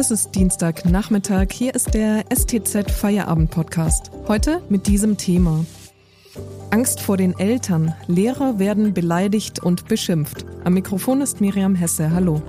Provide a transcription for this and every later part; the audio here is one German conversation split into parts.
Es ist Dienstagnachmittag. Hier ist der STZ Feierabend Podcast. Heute mit diesem Thema. Angst vor den Eltern. Lehrer werden beleidigt und beschimpft. Am Mikrofon ist Miriam Hesse. Hallo.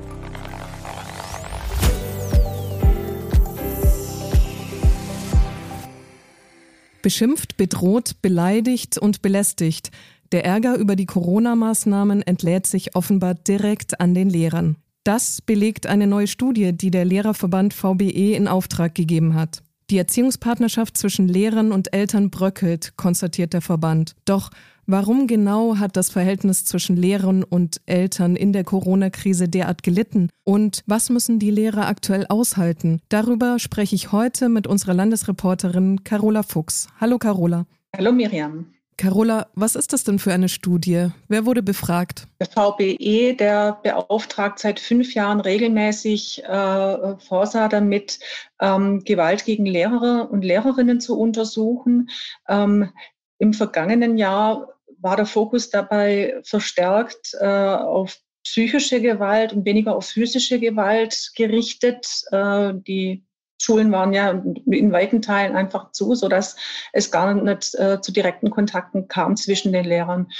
Beschimpft, bedroht, beleidigt und belästigt. Der Ärger über die Corona-Maßnahmen entlädt sich offenbar direkt an den Lehrern. Das belegt eine neue Studie, die der Lehrerverband VBE in Auftrag gegeben hat. Die Erziehungspartnerschaft zwischen Lehrern und Eltern bröckelt, konstatiert der Verband. Doch warum genau hat das Verhältnis zwischen Lehrern und Eltern in der Corona-Krise derart gelitten? Und was müssen die Lehrer aktuell aushalten? Darüber spreche ich heute mit unserer Landesreporterin Carola Fuchs. Hallo Carola. Hallo Miriam. Carola, was ist das denn für eine Studie? Wer wurde befragt? Der VBE, der beauftragt seit fünf Jahren regelmäßig äh, Forsa damit, ähm, Gewalt gegen Lehrer und Lehrerinnen zu untersuchen. Ähm, Im vergangenen Jahr war der Fokus dabei verstärkt äh, auf psychische Gewalt und weniger auf physische Gewalt gerichtet. Äh, die Schulen waren ja in weiten Teilen einfach zu, so dass es gar nicht äh, zu direkten Kontakten kam zwischen den Lehrern.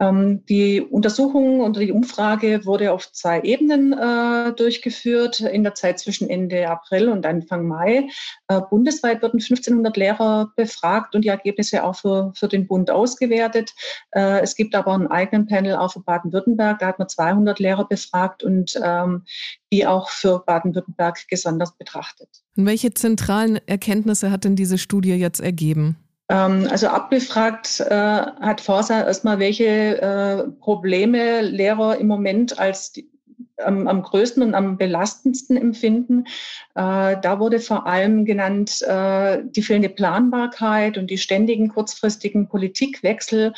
Ähm, die Untersuchung oder die Umfrage wurde auf zwei Ebenen äh, durchgeführt in der Zeit zwischen Ende April und Anfang Mai. Äh, bundesweit wurden 1500 Lehrer befragt und die Ergebnisse auch für, für den Bund ausgewertet. Äh, es gibt aber einen eigenen Panel auch für Baden-Württemberg. Da hat man 200 Lehrer befragt und ähm, die auch für Baden-Württemberg besonders betrachtet. Und welche zentralen Erkenntnisse hat denn diese Studie jetzt ergeben? Ähm, also abgefragt äh, hat Forsa erstmal, welche äh, Probleme Lehrer im Moment als die, am, am, größten und am belastendsten empfinden. Äh, da wurde vor allem genannt äh, die fehlende Planbarkeit und die ständigen kurzfristigen Politikwechsel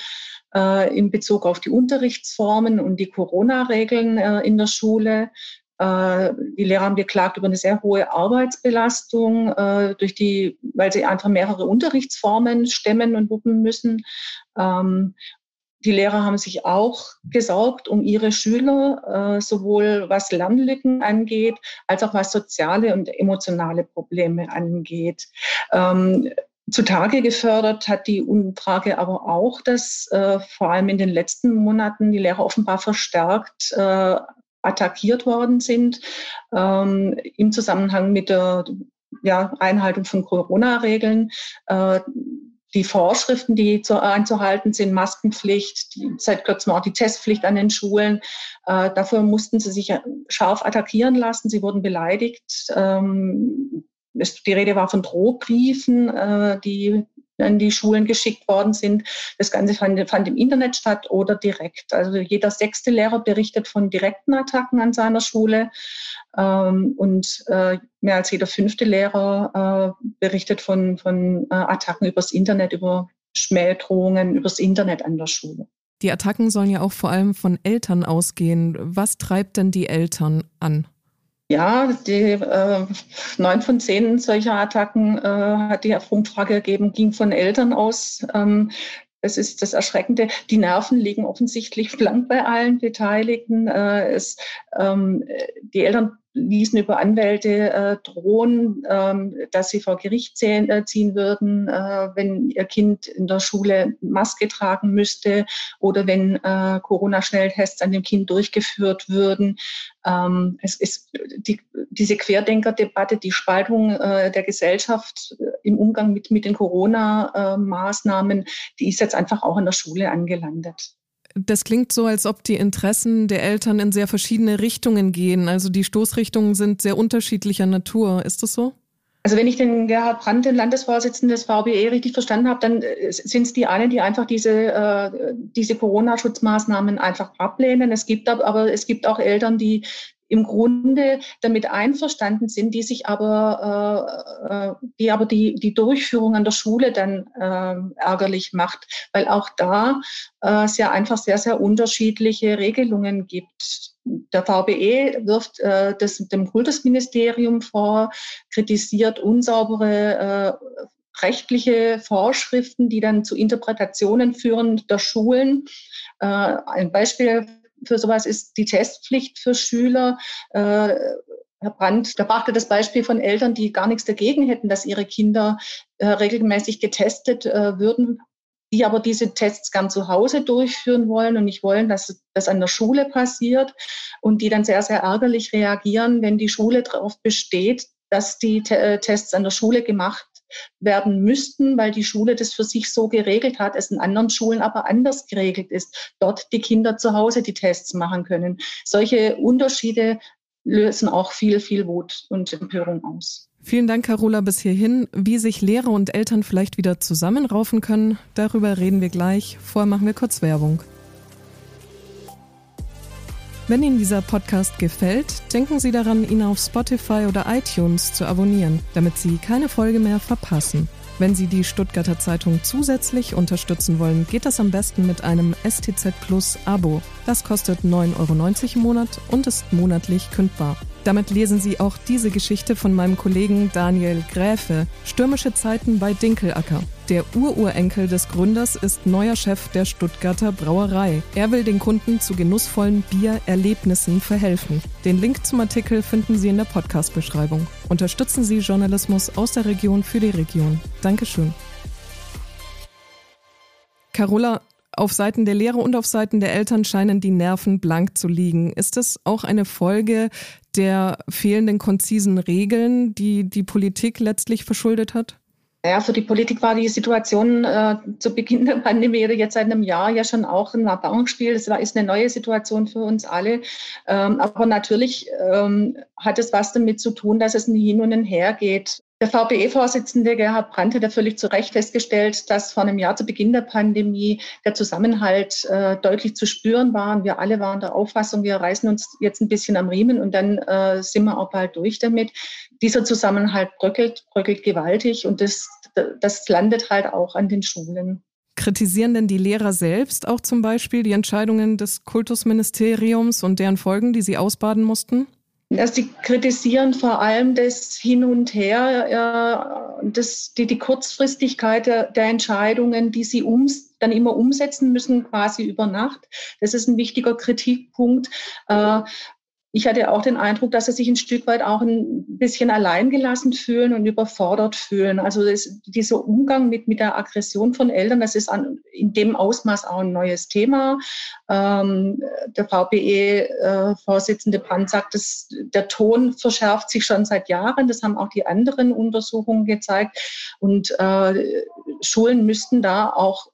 äh, in Bezug auf die Unterrichtsformen und die Corona-Regeln äh, in der Schule. Äh, die Lehrer haben geklagt über eine sehr hohe Arbeitsbelastung, äh, durch die, weil sie einfach mehrere Unterrichtsformen stemmen und wuppen müssen. Ähm, die Lehrer haben sich auch gesorgt um ihre Schüler, äh, sowohl was Lernlücken angeht, als auch was soziale und emotionale Probleme angeht. Ähm, zutage gefördert hat die Umfrage aber auch, dass äh, vor allem in den letzten Monaten die Lehrer offenbar verstärkt äh, attackiert worden sind ähm, im Zusammenhang mit der ja, Einhaltung von Corona-Regeln. Äh, die Vorschriften, die zu, einzuhalten sind, Maskenpflicht, die, seit kurzem auch die Testpflicht an den Schulen. Äh, dafür mussten sie sich scharf attackieren lassen. Sie wurden beleidigt. Ähm, es, die Rede war von Drohbriefen, äh, die an die Schulen geschickt worden sind. Das Ganze fand, fand, im Internet statt oder direkt. Also jeder sechste Lehrer berichtet von direkten Attacken an seiner Schule ähm, und äh, mehr als jeder fünfte Lehrer äh, berichtet von, von äh, Attacken übers Internet, über Schmähdrohungen übers Internet an der Schule. Die Attacken sollen ja auch vor allem von Eltern ausgehen. Was treibt denn die Eltern an? Ja, die äh, neun von zehn solcher Attacken äh, hat die Umfrage gegeben, ging von Eltern aus. Ähm, es ist das Erschreckende. Die Nerven liegen offensichtlich blank bei allen Beteiligten. Äh, es, ähm, die Eltern ließen über Anwälte äh, drohen, ähm, dass sie vor Gericht ziehen, äh, ziehen würden, äh, wenn ihr Kind in der Schule Maske tragen müsste oder wenn äh, Corona-Schnelltests an dem Kind durchgeführt würden. Ähm, es ist die, diese Querdenker-Debatte, die Spaltung äh, der Gesellschaft äh, im Umgang mit, mit den Corona-Maßnahmen, die ist jetzt einfach auch in der Schule angelandet. Das klingt so, als ob die Interessen der Eltern in sehr verschiedene Richtungen gehen. Also die Stoßrichtungen sind sehr unterschiedlicher Natur. Ist das so? Also wenn ich den Gerhard Brandt, den Landesvorsitzenden des VBE, richtig verstanden habe, dann äh, sind es die einen, die einfach diese, äh, diese Corona-Schutzmaßnahmen einfach ablehnen. Es gibt aber, es gibt auch Eltern, die im Grunde damit einverstanden sind, die sich aber, äh, äh, die aber die, die Durchführung an der Schule dann äh, ärgerlich macht, weil auch da äh, es ja einfach sehr, sehr unterschiedliche Regelungen gibt. Der VBE wirft äh, das dem Kultusministerium vor, kritisiert unsaubere äh, rechtliche Vorschriften, die dann zu Interpretationen führen der Schulen. Äh, ein Beispiel für sowas ist die Testpflicht für Schüler. Äh, Herr Brandt, da brachte das Beispiel von Eltern, die gar nichts dagegen hätten, dass ihre Kinder äh, regelmäßig getestet äh, würden, die aber diese Tests gern zu Hause durchführen wollen und nicht wollen, dass das an der Schule passiert und die dann sehr, sehr ärgerlich reagieren, wenn die Schule darauf besteht, dass die äh, Tests an der Schule gemacht werden müssten, weil die Schule das für sich so geregelt hat, es in anderen Schulen aber anders geregelt ist, dort die Kinder zu Hause die Tests machen können. Solche Unterschiede lösen auch viel, viel Wut und Empörung aus. Vielen Dank, Carola, bis hierhin. Wie sich Lehrer und Eltern vielleicht wieder zusammenraufen können, darüber reden wir gleich. Vorher machen wir kurz Werbung. Wenn Ihnen dieser Podcast gefällt, denken Sie daran, ihn auf Spotify oder iTunes zu abonnieren, damit Sie keine Folge mehr verpassen. Wenn Sie die Stuttgarter Zeitung zusätzlich unterstützen wollen, geht das am besten mit einem STZ Plus Abo. Das kostet 9,90 Euro im Monat und ist monatlich kündbar. Damit lesen Sie auch diese Geschichte von meinem Kollegen Daniel Gräfe. Stürmische Zeiten bei Dinkelacker. Der Ururenkel des Gründers ist neuer Chef der Stuttgarter Brauerei. Er will den Kunden zu genussvollen Biererlebnissen verhelfen. Den Link zum Artikel finden Sie in der Podcast-Beschreibung. Unterstützen Sie Journalismus aus der Region für die Region. Dankeschön. Carola, auf Seiten der Lehrer und auf Seiten der Eltern scheinen die Nerven blank zu liegen. Ist das auch eine Folge der fehlenden konzisen Regeln, die die Politik letztlich verschuldet hat? Ja, für die Politik war die Situation äh, zu Beginn der Pandemie oder jetzt seit einem Jahr ja schon auch ein Erfahrungsspiel. Das war, ist eine neue Situation für uns alle. Ähm, aber natürlich ähm, hat es was damit zu tun, dass es ein Hin und Her geht. Der VBE-Vorsitzende Gerhard Brandt hat ja völlig zu Recht festgestellt, dass vor einem Jahr zu Beginn der Pandemie der Zusammenhalt äh, deutlich zu spüren war. Und wir alle waren der Auffassung, wir reißen uns jetzt ein bisschen am Riemen und dann äh, sind wir auch bald durch damit. Dieser Zusammenhalt bröckelt, bröckelt gewaltig und das, das landet halt auch an den Schulen. Kritisieren denn die Lehrer selbst auch zum Beispiel die Entscheidungen des Kultusministeriums und deren Folgen, die sie ausbaden mussten? Also sie kritisieren vor allem das Hin und Her, äh, das, die, die Kurzfristigkeit der, der Entscheidungen, die sie um, dann immer umsetzen müssen, quasi über Nacht. Das ist ein wichtiger Kritikpunkt. Äh, ich hatte auch den Eindruck, dass sie sich ein Stück weit auch ein bisschen alleingelassen fühlen und überfordert fühlen. Also das, dieser Umgang mit, mit der Aggression von Eltern, das ist an, in dem Ausmaß auch ein neues Thema. Ähm, der VPE-Vorsitzende äh, Brandt sagt, dass der Ton verschärft sich schon seit Jahren. Das haben auch die anderen Untersuchungen gezeigt. Und äh, Schulen müssten da auch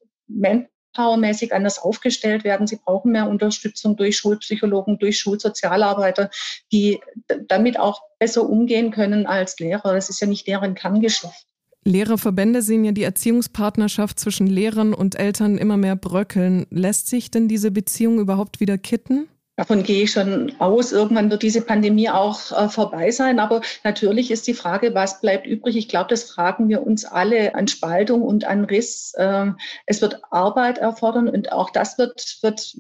powermäßig anders aufgestellt werden. Sie brauchen mehr Unterstützung durch Schulpsychologen, durch Schulsozialarbeiter, die damit auch besser umgehen können als Lehrer. Das ist ja nicht deren Kerngeschäft. Lehrerverbände sehen ja die Erziehungspartnerschaft zwischen Lehrern und Eltern immer mehr bröckeln. Lässt sich denn diese Beziehung überhaupt wieder kitten? Davon gehe ich schon aus. Irgendwann wird diese Pandemie auch äh, vorbei sein. Aber natürlich ist die Frage, was bleibt übrig? Ich glaube, das fragen wir uns alle an Spaltung und an Riss. Äh, es wird Arbeit erfordern und auch das wird, wird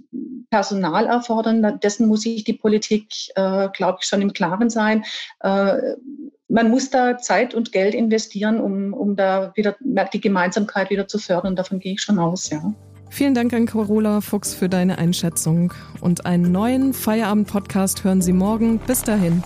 Personal erfordern. Dessen muss sich die Politik, äh, glaube ich, schon im Klaren sein. Äh, man muss da Zeit und Geld investieren, um, um da wieder die Gemeinsamkeit wieder zu fördern. Davon gehe ich schon aus, ja. Vielen Dank an Carola Fuchs für deine Einschätzung. Und einen neuen Feierabend-Podcast hören Sie morgen. Bis dahin.